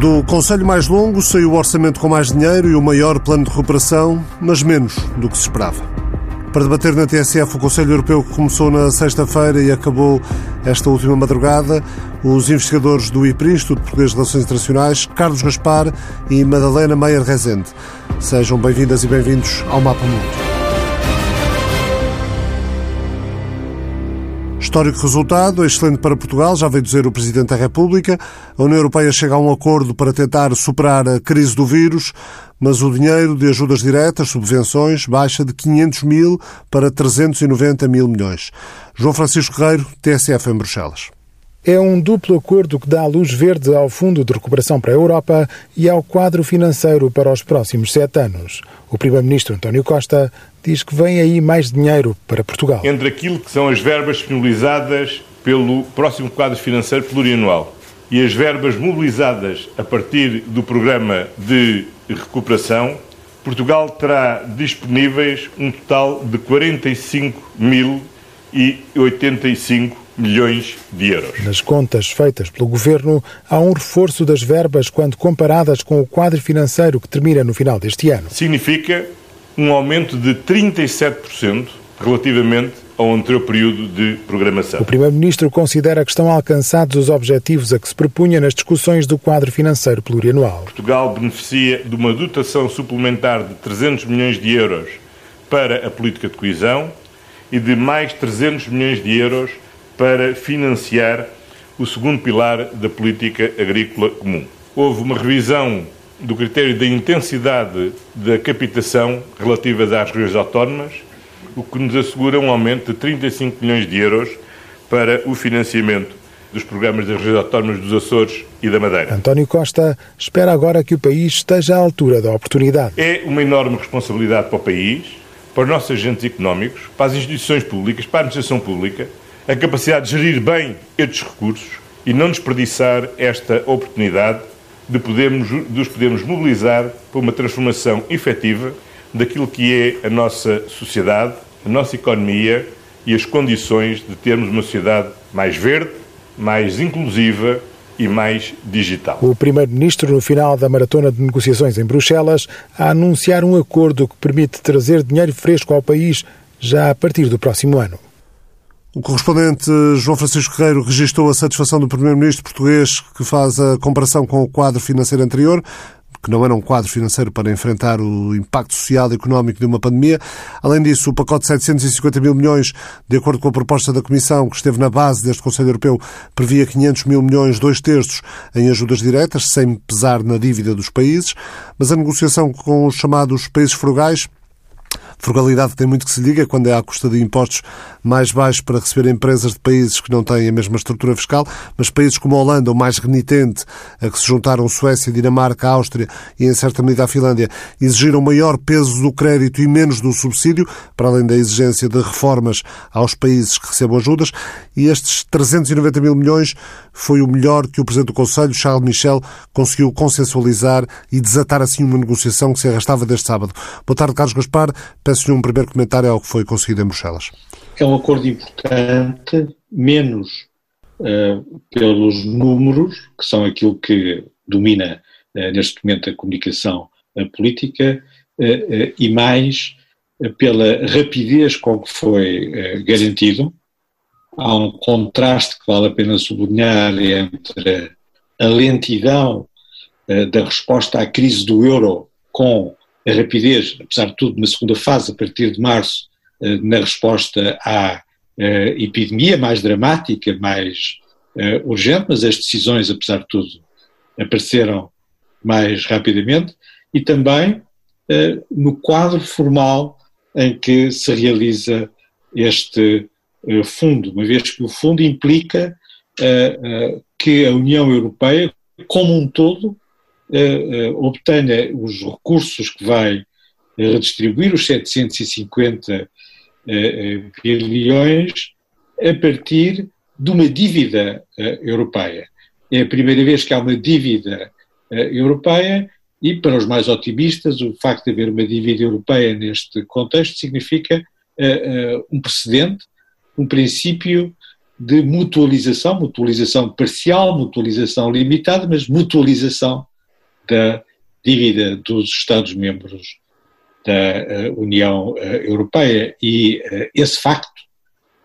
Do Conselho mais longo saiu o orçamento com mais dinheiro e o maior plano de recuperação, mas menos do que se esperava. Para debater na TSF o Conselho Europeu que começou na sexta-feira e acabou esta última madrugada, os investigadores do IPRI, Instituto Português de Relações Internacionais, Carlos Gaspar e Madalena Meyer Rezende. Sejam bem-vindas e bem-vindos ao Mapa Mundo. Histórico resultado, excelente para Portugal, já veio dizer o Presidente da República. A União Europeia chega a um acordo para tentar superar a crise do vírus, mas o dinheiro de ajudas diretas, subvenções, baixa de 500 mil para 390 mil milhões. João Francisco Guerreiro, TSF em Bruxelas. É um duplo acordo que dá luz verde ao Fundo de Recuperação para a Europa e ao quadro financeiro para os próximos sete anos. O Primeiro-Ministro António Costa diz que vem aí mais dinheiro para Portugal. Entre aquilo que são as verbas disponibilizadas pelo próximo quadro financeiro plurianual e as verbas mobilizadas a partir do programa de recuperação, Portugal terá disponíveis um total de 45.085 milhões de euros. Nas contas feitas pelo Governo, há um reforço das verbas quando comparadas com o quadro financeiro que termina no final deste ano. Significa um aumento de 37% relativamente ao anterior período de programação. O Primeiro-Ministro considera que estão alcançados os objetivos a que se propunha nas discussões do quadro financeiro plurianual. Portugal beneficia de uma dotação suplementar de 300 milhões de euros para a política de coesão e de mais 300 milhões de euros para financiar o segundo pilar da política agrícola comum. Houve uma revisão do critério da intensidade da captação relativa às regiões autónomas, o que nos assegura um aumento de 35 milhões de euros para o financiamento dos programas das regiões autónomas dos Açores e da Madeira. António Costa espera agora que o país esteja à altura da oportunidade. É uma enorme responsabilidade para o país, para os nossos agentes económicos, para as instituições públicas, para a administração pública, a capacidade de gerir bem estes recursos e não desperdiçar esta oportunidade de, podermos, de os podermos mobilizar para uma transformação efetiva daquilo que é a nossa sociedade, a nossa economia e as condições de termos uma sociedade mais verde, mais inclusiva e mais digital. O Primeiro-Ministro, no final da maratona de negociações em Bruxelas, a anunciar um acordo que permite trazer dinheiro fresco ao país já a partir do próximo ano. O correspondente João Francisco Guerreiro registrou a satisfação do Primeiro-Ministro português que faz a comparação com o quadro financeiro anterior, que não era um quadro financeiro para enfrentar o impacto social e económico de uma pandemia. Além disso, o pacote de 750 mil milhões, de acordo com a proposta da Comissão, que esteve na base deste Conselho Europeu, previa 500 mil milhões, dois terços, em ajudas diretas, sem pesar na dívida dos países. Mas a negociação com os chamados países frugais Frugalidade tem muito que se liga quando é à custa de impostos mais baixos para receber empresas de países que não têm a mesma estrutura fiscal, mas países como a Holanda, o mais renitente, a que se juntaram Suécia, Dinamarca, Áustria e, em certa medida, a Finlândia, exigiram maior peso do crédito e menos do subsídio, para além da exigência de reformas aos países que recebam ajudas, e estes 390 mil milhões foi o melhor que o Presidente do Conselho, Charles Michel, conseguiu consensualizar e desatar assim uma negociação que se arrastava desde sábado. Boa tarde, Carlos Gaspar. Peço-lhe um primeiro comentário ao que foi conseguido em Bruxelas. É um acordo importante, menos uh, pelos números, que são aquilo que domina uh, neste momento a comunicação uh, política, e mais pela rapidez com que foi garantido. Há um contraste que vale a pena sublinhar entre a lentidão da resposta à crise do euro com a rapidez, apesar de tudo, na segunda fase, a partir de março, eh, na resposta à eh, epidemia mais dramática, mais eh, urgente, mas as decisões, apesar de tudo, apareceram mais rapidamente, e também no quadro formal em que se realiza este fundo, uma vez que o fundo implica que a União Europeia, como um todo, obtenha os recursos que vai redistribuir, os 750 bilhões, a partir de uma dívida europeia. É a primeira vez que há uma dívida europeia e, para os mais otimistas, o facto de haver uma dívida europeia neste contexto significa um precedente, um princípio de mutualização, mutualização parcial, mutualização limitada, mas mutualização da dívida dos Estados-membros da uh, União uh, Europeia. E uh, esse facto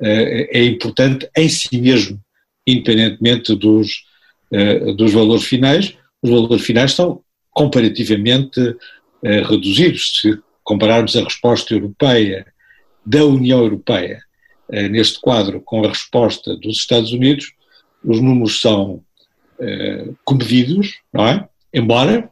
é importante em si mesmo, independentemente dos, dos valores finais. Os valores finais estão comparativamente reduzidos. Se compararmos a resposta europeia da União Europeia neste quadro com a resposta dos Estados Unidos, os números são comedidos, não é? Embora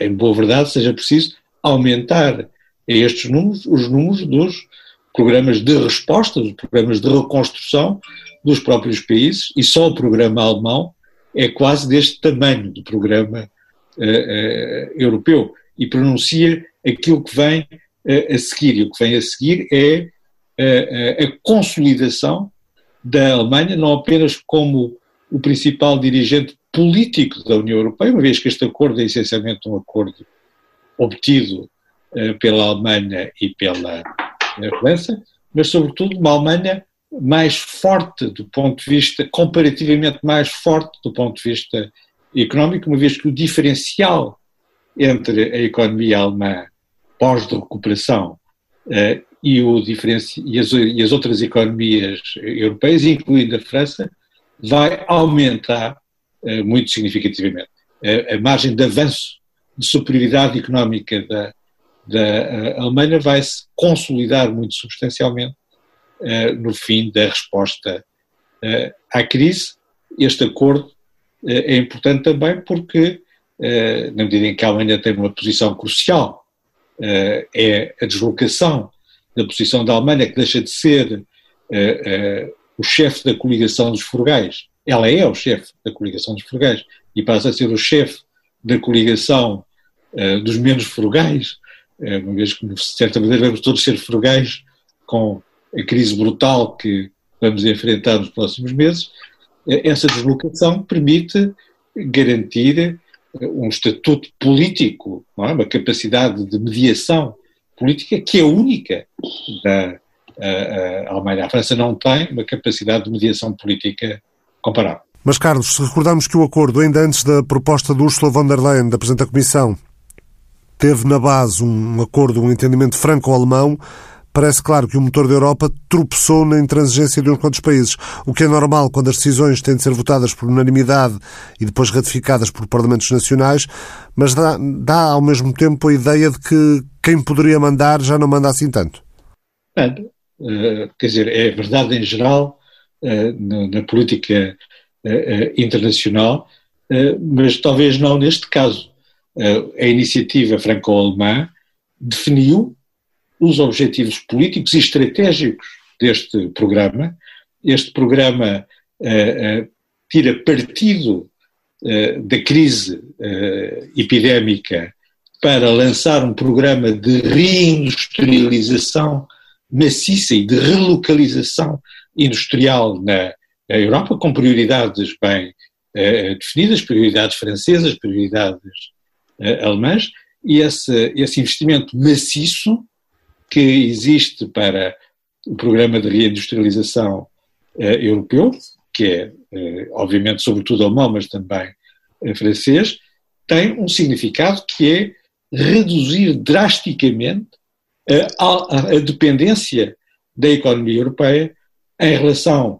em boa verdade, seja preciso aumentar estes números, os números dos programas de resposta, dos programas de reconstrução dos próprios países, e só o programa alemão é quase deste tamanho do programa uh, uh, europeu e pronuncia aquilo que vem uh, a seguir. E o que vem a seguir é a consolidação da Alemanha, não apenas como o principal dirigente político da União Europeia, uma vez que este acordo é essencialmente um acordo obtido uh, pela Alemanha e pela uh, França, mas sobretudo uma Alemanha mais forte do ponto de vista, comparativamente mais forte do ponto de vista económico, uma vez que o diferencial entre a economia alemã pós-recuperação uh, e, e, as, e as outras economias europeias, incluindo a França, vai aumentar eh, muito significativamente. A, margem de avanço de superioridade económica da, da eh, Alemanha vai se consolidar muito substancialmente uh, no fim da resposta uh, à crise. Este acordo uh, é importante também porque, na medida em que a Alemanha tem uma posição crucial, é a deslocação da posição da Alemanha, que deixa de ser o chefe da coligação dos frugais ela é o chefe da coligação dos frugais e passa a ser o chefe da coligação uh, dos menos frugais, uh, uma vez que, de certa maneira, vamos todos ser frugais com a crise brutal que vamos enfrentar nos próximos meses, uh, essa deslocação permite garantir um estatuto político, é? uma capacidade de mediação política que é única da Alemanha. A França não tem uma capacidade de mediação política comparável. Mas, Carlos, se recordarmos que o acordo, ainda antes da proposta de Ursula von der Leyen, da Presidente da Comissão, teve na base um acordo, um entendimento franco-alemão, parece claro que o motor da Europa tropeçou na intransigência de uns quantos países, o que é normal quando as decisões têm de ser votadas por unanimidade e depois ratificadas por parlamentos nacionais, mas dá, dá ao mesmo tempo a ideia de que quem poderia mandar já não manda assim tanto. É, quer dizer, é verdade em geral eh, na, política internacional, mas talvez não neste caso. a iniciativa franco-alemã definiu os objetivos políticos e estratégicos deste programa. Este programa tira partido da crise epidémica para lançar um programa de reindustrialização maciça e de relocalização industrial na Europa, com prioridades bem eh, definidas, prioridades francesas, prioridades eh, alemãs, e esse, esse investimento maciço que existe para o programa de reindustrialização eh, europeu, que é, obviamente, sobretudo alemão, mas também francês, tem um significado que é reduzir drasticamente a, a, dependência da economia europeia em relação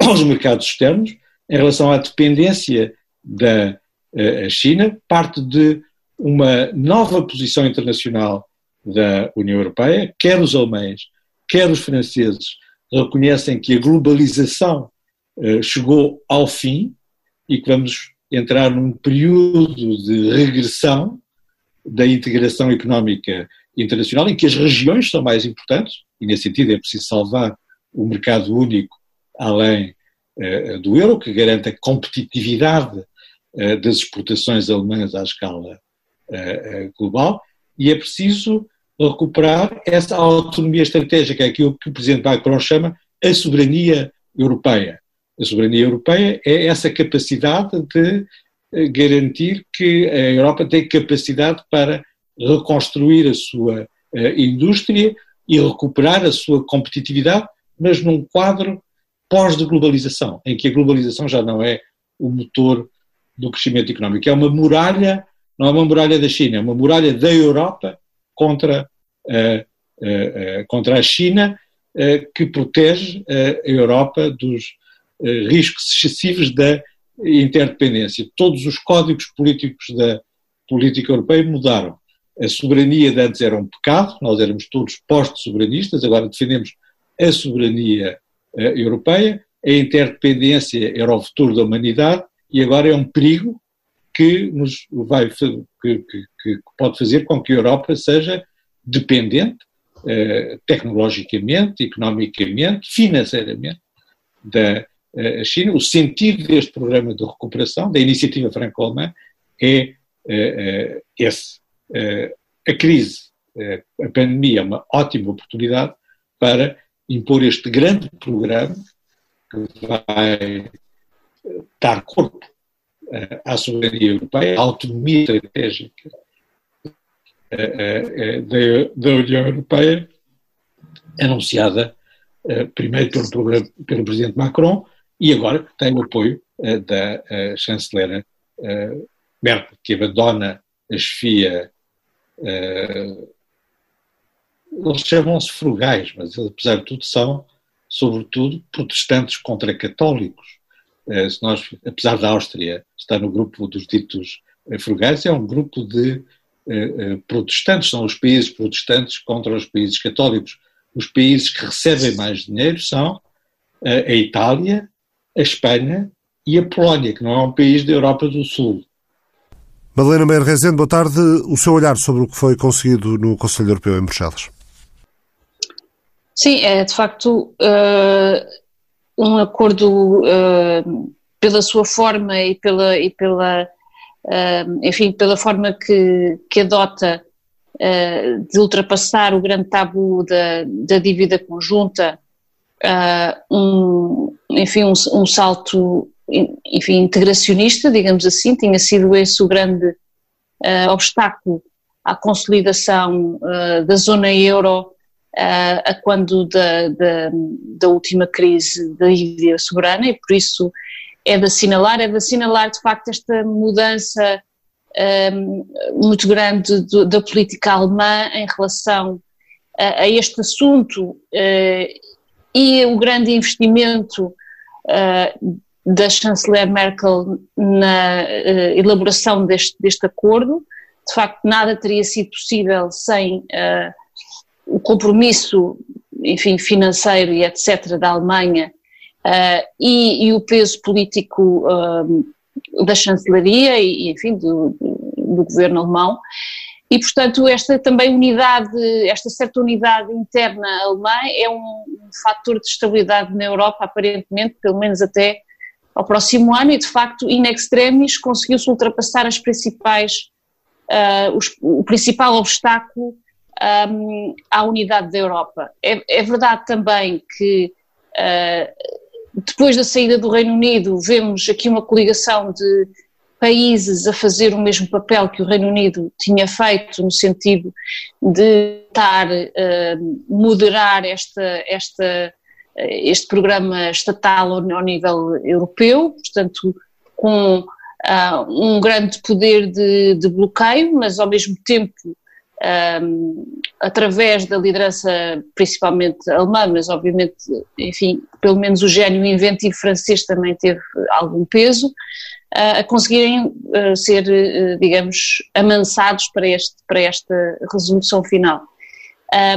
aos mercados externos, em relação à dependência da uh, China, parte de uma nova posição internacional da União Europeia, quer os alemães, quer os franceses reconhecem que a globalização uh, chegou ao fim e que vamos entrar num período de regressão da integração económica internacional, em que as regiões são mais importantes, e nesse sentido é preciso salvar o mercado único além uh, do euro, que garante a competitividade uh, das exportações alemãs à escala uh, global, e é preciso recuperar essa autonomia estratégica, aquilo que o Presidente Macron chama a soberania europeia. A soberania europeia é essa capacidade de garantir que a Europa tem capacidade para reconstruir a sua indústria e recuperar a sua competitividade mas num quadro pós-globalização, em que a globalização já não é o motor do crescimento económico. É uma muralha, não é uma muralha da China, é uma muralha da Europa contra, uh, uh, uh, contra a China, que protege a Europa dos riscos excessivos da interdependência. Todos os códigos políticos da política europeia mudaram. A soberania de antes era um pecado, nós éramos todos post-soberanistas, agora defendemos a soberania europeia, a interdependência era o futuro da humanidade e agora é um perigo que nos vai que, que, que pode fazer com que a Europa seja dependente eh, tecnologicamente, economicamente, financeiramente da eh, China. O sentido deste programa de recuperação, da iniciativa franco-alemã, é eh, esse. a crise, a pandemia é uma ótima oportunidade para impor este grande programa que vai dar corpo à soberania europeia, à autonomia estratégica da, da União Europeia, anunciada primeiro pelo, pelo presidente Macron e agora tem o apoio da chanceler Merkel, que abandona a chefia eles chamam-se frugais, mas apesar de tudo são, sobretudo, protestantes contra católicos. Eh, se nós, apesar da Áustria estar no grupo dos ditos eh, frugais, é um grupo de eh, protestantes, são os países protestantes contra os países católicos. Os países que recebem mais dinheiro são a Itália, a Espanha e a Polónia, que não é um país da Europa do Sul. Madalena Meir Rezende, boa tarde. O seu olhar sobre o que foi conseguido no Conselho Europeu em Bruxelas? Sim, é de facto uh, um acordo uh, pela sua forma e pela, e pela uh, enfim, pela forma que, que adota de ultrapassar o grande tabu da, da dívida conjunta, um, enfim, um, um, salto enfim, integracionista, digamos assim, tinha sido esse o grande obstáculo à consolidação da zona euro a quando da, da, da, última crise da dívida soberana e por isso é de assinalar, é de assinalar de facto esta mudança um, muito grande do, da política alemã em relação a, a este assunto uh, e o grande investimento uh, da chanceler Merkel na uh, elaboração deste, deste acordo. De facto, nada teria sido possível sem o compromisso, enfim, financeiro e etc. da Alemanha uh, e, e, o peso político uh, da chancelaria e, enfim, do, do, governo alemão. E, portanto, esta também unidade, esta certa unidade interna alemã é um, um fator de estabilidade na Europa, aparentemente, pelo menos até ao próximo ano, e de facto, in extremis, conseguiu-se ultrapassar as principais, uh, os, o principal obstáculo um, à unidade da Europa. É, é verdade também que uh, depois da saída do Reino Unido vemos aqui uma coligação de países a fazer o mesmo papel que o Reino Unido tinha feito no sentido de tentar uh, moderar esta, esta, este programa estatal ao, ao nível europeu, portanto com uh, um grande poder de, de bloqueio, mas ao mesmo tempo um, através da liderança principalmente alemã, mas obviamente, enfim, pelo menos o gênio inventivo francês também teve algum peso, uh, a conseguirem uh, ser, uh, digamos, amansados para, este, para esta resolução final.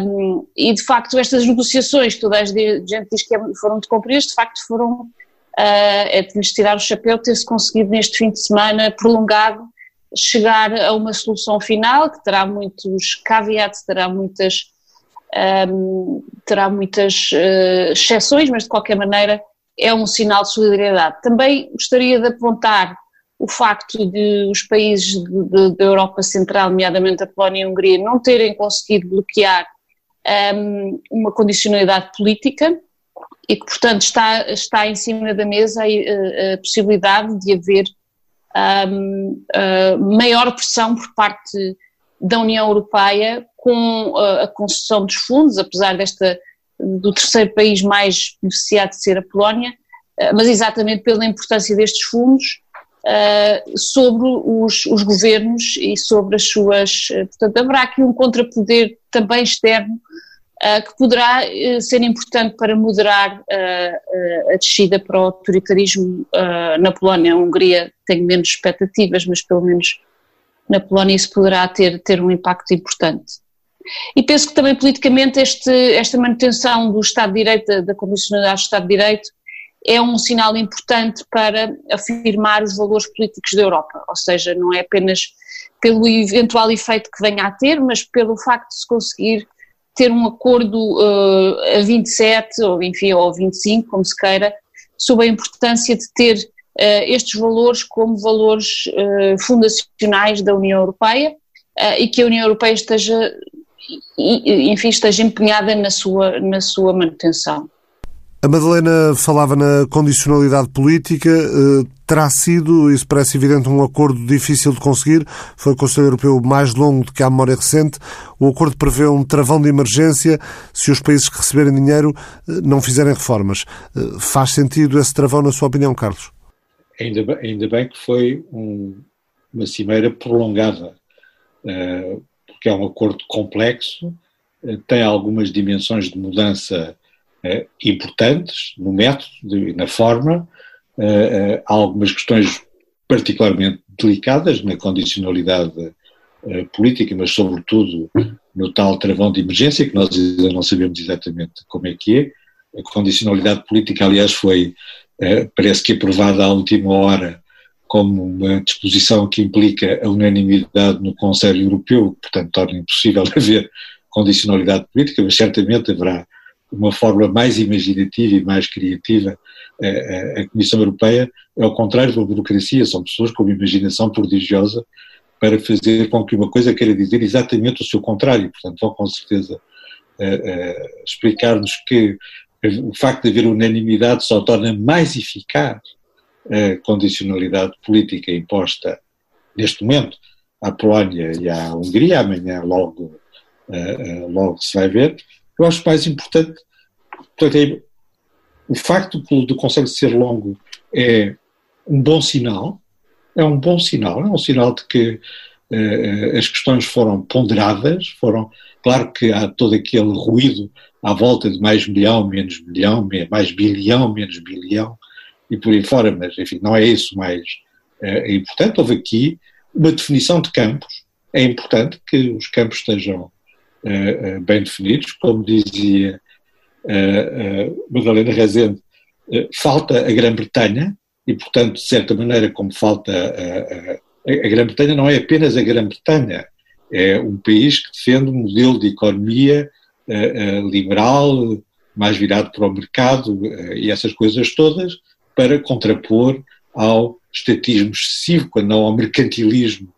Um, e de facto estas negociações, toda a gente diz que é, foram de cumpridas, de facto foram, é de lhes tirar o chapéu ter-se conseguido neste fim de semana prolongado chegar a uma solução final que terá muitos caveats, terá muitas, um, terá muitas uh, exceções, mas de qualquer maneira é um sinal de solidariedade. Também gostaria de apontar o facto de os países da Europa Central, nomeadamente a Polónia e a Hungria, não terem conseguido bloquear um, uma condicionalidade política e que, portanto, está, está em cima da mesa a, a, a possibilidade de haver um, uh, maior pressão por parte da União Europeia com uh, a concessão dos fundos, apesar desta do terceiro país mais beneficiado de ser a Polónia, mas exatamente pela importância destes fundos sobre os, os, governos e sobre as suas. Portanto, haverá aqui um contrapoder também externo uh, que poderá uh, ser importante para moderar uh, a descida para o autoritarismo na Polónia. A Hungria tem menos expectativas, mas pelo menos na Polónia isso poderá ter, ter um impacto importante. E penso que também politicamente este, esta manutenção do Estado de Direito, da, da condicionalidade do Estado de Direito, é um sinal importante para afirmar os valores políticos da Europa, ou seja, não é apenas pelo eventual efeito que venha a ter, mas pelo facto de se conseguir ter um acordo uh, a 27, ou enfim, ou 25, como se queira, sobre a importância de ter uh, estes valores como valores uh, fundacionais da União Europeia e que a União Europeia esteja, enfim, esteja empenhada na sua, na sua manutenção. A Madalena falava na condicionalidade política. Eh, terá sido, isso parece evidente, um acordo difícil de conseguir. Foi o Conselho Europeu mais longo do que a memória recente. O acordo prevê um travão de emergência se os países que receberem dinheiro eh, não fizerem reformas. Eh, faz sentido esse travão, na sua opinião, Carlos? Ainda bem, ainda bem que foi um, uma cimeira prolongada, porque é um acordo complexo, tem algumas dimensões de mudança eh, importantes no método e na forma. Eh, eh, há algumas questões particularmente delicadas na condicionalidade política, mas sobretudo no tal travão de emergência, que nós ainda não sabemos exatamente como é que é. A condicionalidade política, aliás, foi, parece que aprovada à última hora como uma disposição que implica a unanimidade no Conselho Europeu, portanto, torna impossível haver condicionalidade política, mas certamente haverá uma forma mais imaginativa e mais criativa. A, Comissão Europeia é ao contrário da burocracia, são pessoas com uma imaginação prodigiosa para fazer com que uma coisa queira dizer exatamente o seu contrário. Portanto, vão com certeza explicar-nos que o facto de haver unanimidade só torna mais eficaz a condicionalidade política imposta neste momento à Polónia e à Hungria, amanhã logo, logo se vai ver, eu acho mais importante, portanto, é, o facto do Conselho ser longo é um bom sinal, é um bom sinal, é um sinal de que uh, as questões foram ponderadas, foram, claro que há todo aquele ruído à volta de mais milhão, menos milhão, mais bilhão, menos bilhão, e por aí fora, mas enfim, não é isso mais uh, importante. Houve aqui uma definição de campos, é importante que os campos estejam uh, bem definidos, como dizia uh, Madalena Rezende, falta a Grã-Bretanha, e portanto, de certa maneira, como falta a, a Grã-Bretanha, não é apenas a Grã-Bretanha, é um país que defende um modelo de economia liberal, mais virado para o mercado e essas coisas todas, para contrapor ao estatismo excessivo, quando não ao mercantilismo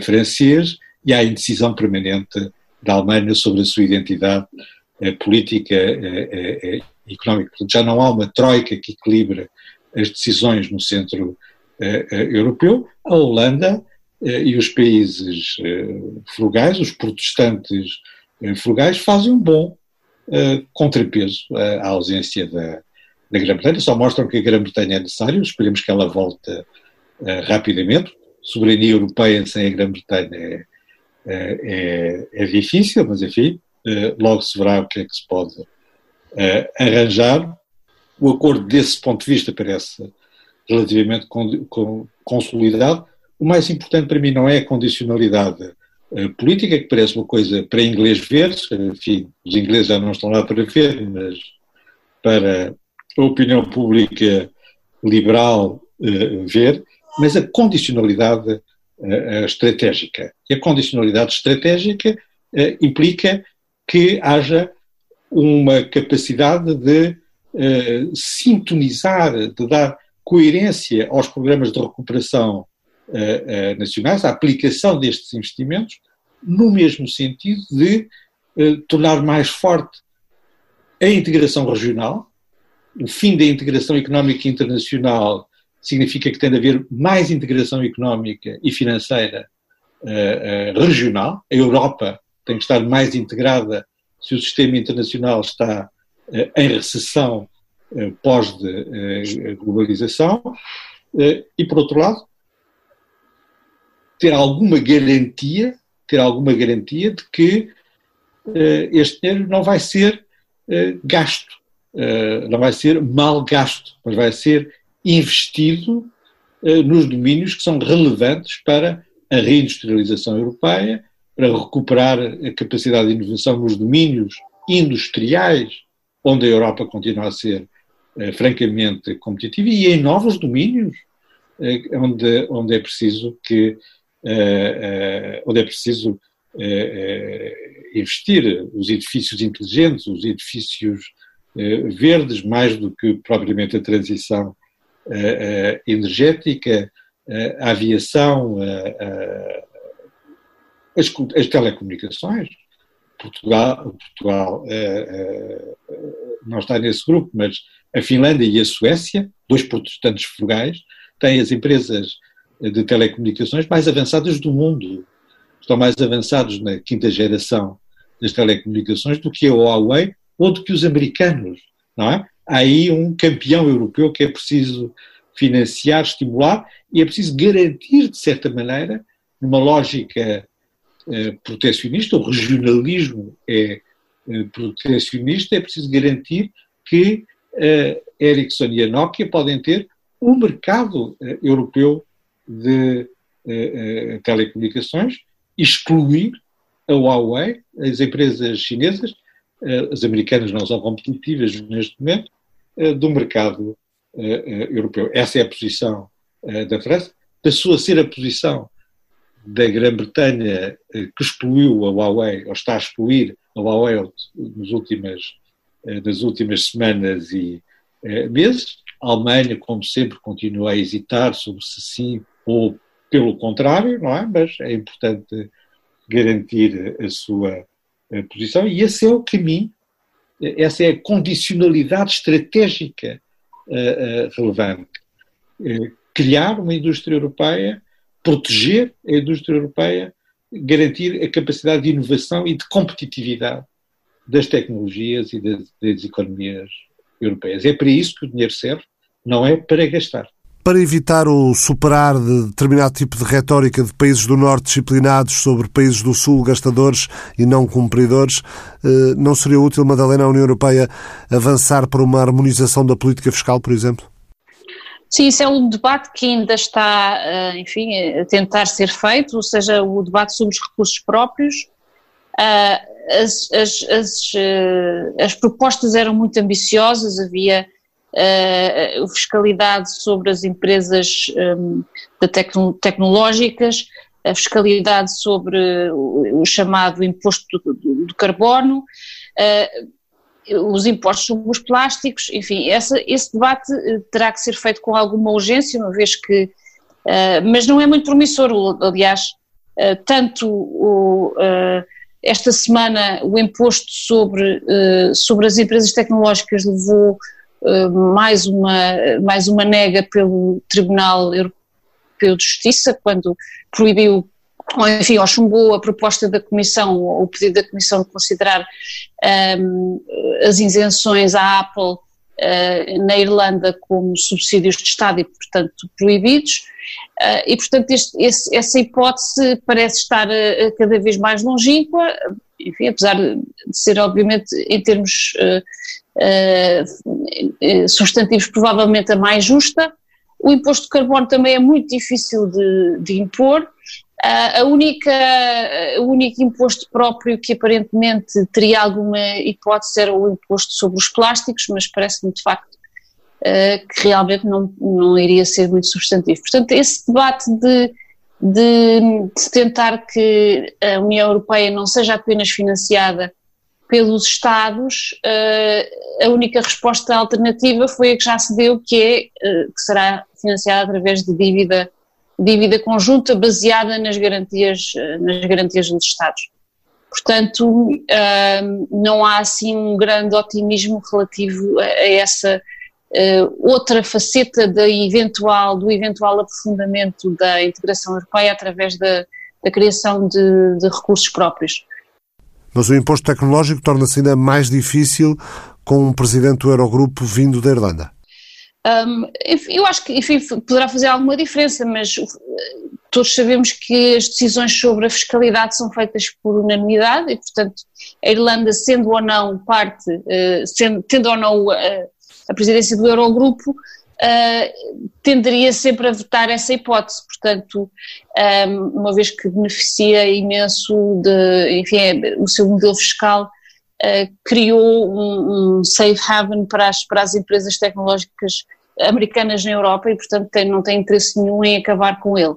francês e à indecisão permanente da Alemanha sobre a sua identidade eh, política eh, eh, e económica. Portanto, já não há uma troika que equilibre as decisões no centro europeu. A Holanda e os países frugais, os protestantes frugais, fazem um bom contrapeso à ausência da, da Grã-Bretanha. Só mostram que a Grã-Bretanha é necessária, esperemos que ela volte rapidamente. Soberania europeia sem a Grã-Bretanha é é, é, difícil, mas enfim, eh, logo se verá o que é que se pode eh, arranjar. O acordo, desse ponto de vista, parece relativamente consolidado. O mais importante para mim não é a condicionalidade política, que parece uma coisa para inglês ver, enfim, os ingleses já não estão lá para ver, mas para a opinião pública liberal ver, mas a condicionalidade estratégica. E a condicionalidade estratégica uh, implica que haja uma capacidade de sintonizar, de dar coerência aos programas de recuperação nacionais, a aplicação destes investimentos, no mesmo sentido de tornar mais forte a integração regional, o fim da integração económica internacional significa que tem de haver mais integração económica e financeira uh, uh, regional. A Europa tem que estar mais integrada se o sistema internacional está em recessão pós-globalização, e por outro lado, ter alguma garantia, ter alguma garantia de que este dinheiro não vai ser gasto, não vai ser mal gasto, mas vai ser investido nos domínios que são relevantes para a reindustrialização europeia, para recuperar a capacidade de inovação nos domínios industriais, onde a Europa continua a ser eh, francamente competitiva, e em novos domínios, eh, onde, onde é preciso que eh, onde é preciso investir. Os edifícios inteligentes, os edifícios verdes, mais do que propriamente a transição energética, a aviação, as, as telecomunicações. Portugal, Portugal não está nesse grupo, mas a Finlândia e a Suécia, dois protestantes frugais, têm as empresas de telecomunicações mais avançadas do mundo. Estão mais avançados na quinta geração das telecomunicações do que a Huawei ou do que os americanos, não é? Aí um campeão europeu que é preciso financiar, estimular e é preciso garantir, de certa maneira, numa lógica eh, protecionista, o regionalismo é eh, protecionista, é preciso garantir que a Ericsson e a Nokia podem ter um mercado eh, europeu de telecomunicações, excluir a Huawei, as empresas chinesas, as americanas não são competitivas neste momento, do mercado europeu. Essa é a posição da França. Passou a ser a posição da Grã-Bretanha eh, que excluiu a Huawei, ou está a excluir a Huawei nas últimas, eh, nas últimas semanas e eh, meses. A Alemanha, como sempre, continua a hesitar sobre se sim ou pelo contrário, não é? Mas é importante garantir a sua posição e esse é o caminho, essa é a condicionalidade estratégica relevante. Criar uma indústria europeia proteger a indústria europeia, garantir a capacidade de inovação e de competitividade das tecnologias e das, das economias europeias. É para isso que o dinheiro serve, não é para gastar. Para evitar o superar de determinado tipo de retórica de países do Norte disciplinados sobre países do Sul gastadores e não cumpridores, eh, não seria útil, Madalena, a União Europeia avançar para uma harmonização da política fiscal, por exemplo? Sim, isso é um debate que ainda está, eh, enfim, a tentar ser feito, ou seja, o debate sobre os recursos próprios. Eh, as, as, as, as propostas eram muito ambiciosas, havia fiscalidade sobre as empresas tecnológicas, a fiscalidade sobre o chamado imposto do, do, carbono, os impostos sobre os plásticos, enfim, essa, esse debate eh, terá que ser feito com alguma urgência, uma vez que, uh, mas não é muito promissor, aliás, uh, tanto o, uh, esta semana o imposto sobre, sobre as empresas tecnológicas levou mais, uma, mais uma nega pelo Tribunal Europeu de Justiça, quando proibiu ou enfim, ou chumbou a proposta da Comissão, ou o pedido da Comissão de considerar um, as isenções à Apple uh, na Irlanda como subsídios de Estado e, portanto, proibidos. Uh, e, portanto, este, esse, essa hipótese parece estar cada vez mais longínqua, enfim, apesar de ser, obviamente, em termos substantivos, provavelmente a mais justa. O imposto de carbono também é muito difícil de, de impor, a única, o único imposto próprio que aparentemente teria alguma hipótese era o imposto sobre os plásticos, mas parece-me de facto que realmente não, não iria ser muito substantivo. Portanto, esse debate de, de, de tentar que a União Europeia não seja apenas financiada pelos Estados, a única resposta alternativa foi a que já se deu, que é que será financiada através de dívida dívida conjunta baseada nas garantias, nas garantias dos Estados. Portanto, não há assim um grande otimismo relativo a essa outra faceta eventual, do eventual aprofundamento da integração europeia através da, da criação de, de recursos próprios. Mas o imposto tecnológico torna-se ainda mais difícil com um presidente do Eurogrupo vindo da Irlanda. Um, eu acho que, enfim, poderá fazer alguma diferença, mas todos sabemos que as decisões sobre a fiscalidade são feitas por unanimidade e, portanto, a Irlanda, sendo ou não parte, uh, sendo, tendo ou não a, a presidência do Eurogrupo, uh, tenderia sempre a votar essa hipótese. Portanto, um, uma vez que beneficia imenso de, enfim, o seu modelo fiscal uh, criou um, um, safe haven para as, para as empresas tecnológicas americanas na Europa e, portanto, tem, não tem interesse nenhum em acabar com ele.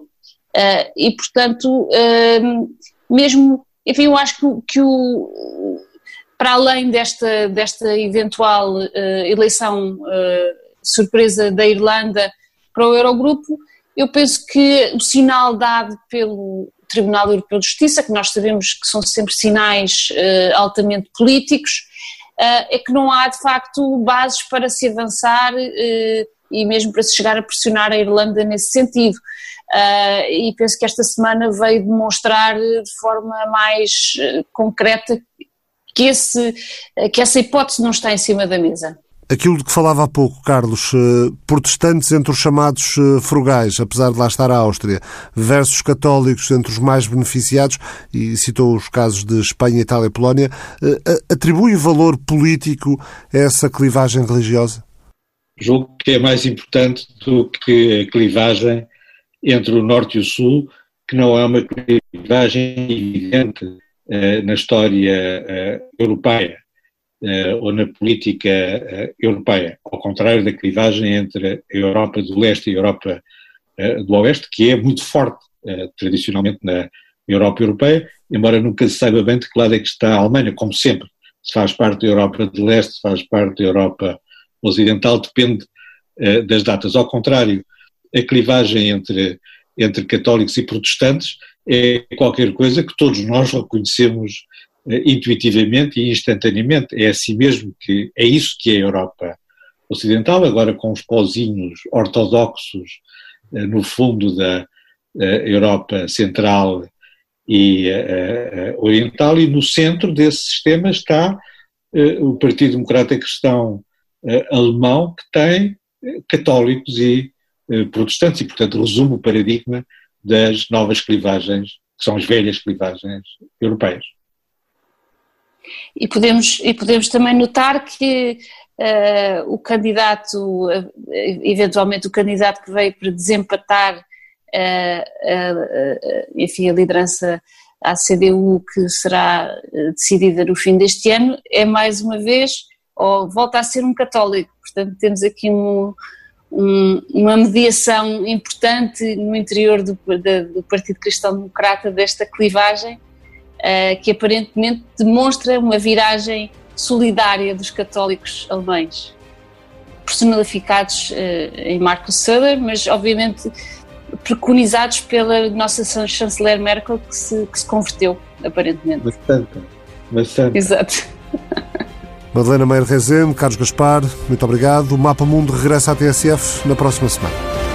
Uh, e, portanto, uh, mesmo, enfim, eu acho que, que, o, para além desta, desta eventual uh, eleição surpresa da Irlanda para o Eurogrupo, eu penso que o sinal dado pelo Tribunal Europeu de Justiça, que nós sabemos que são sempre sinais altamente políticos, é que não há de facto bases para se avançar e mesmo para se chegar a pressionar a Irlanda nesse sentido. Uh, e penso que esta semana veio demonstrar de forma mais uh, concreta que, esse, uh, que essa hipótese não está em cima da mesa. Aquilo de que falava há pouco, Carlos, protestantes entre os chamados frugais, apesar de lá estar a Áustria, versus católicos entre os mais beneficiados, e citou os casos de Espanha, Itália e Polónia, atribui valor político a essa clivagem religiosa? Julgo que é mais importante do que a clivagem entre o Norte e o Sul, que não é uma clivagem evidente na história europeia ou na política europeia, ao contrário da clivagem entre a Europa do Leste e a Europa do Oeste, que é muito forte tradicionalmente na Europa Europeia, embora nunca se saiba bem de que lado é que está a Alemanha, como sempre, se faz parte da Europa do Leste, se faz parte da Europa Ocidental, depende das datas. Ao contrário, a clivagem entre, entre católicos e protestantes é qualquer coisa que todos nós reconhecemos intuitivamente e instantaneamente. É assim mesmo que é isso que é a Europa Ocidental, agora com os pozinhos ortodoxos uh, no fundo da uh, Europa Central e Oriental, e no centro desse sistema está o Partido Democrata Cristão Alemão, que tem católicos e eh, protestantes e, portanto, resume o paradigma das novas clivagens, que são as velhas clivagens europeias. E podemos, e podemos também notar que uh, o candidato, uh, eventualmente o candidato que veio para desempatar uh, enfim, a liderança à CDU que será decidida no fim deste ano, é mais uma vez, ou volta a ser um católico. Portanto, temos aqui um, um, uma mediação importante no interior do, do Partido Cristão Democrata desta clivagem, uh, que aparentemente demonstra uma viragem solidária dos católicos alemães, personificados uh, em Marco Söder, mas obviamente preconizados pela nossa chanceler Merkel, que se, que se converteu, aparentemente. Bastante, bastante. Exato. Madalena Meire Rezende, Carlos Gaspar, muito obrigado. O Mapa Mundo regressa à TSF na próxima semana.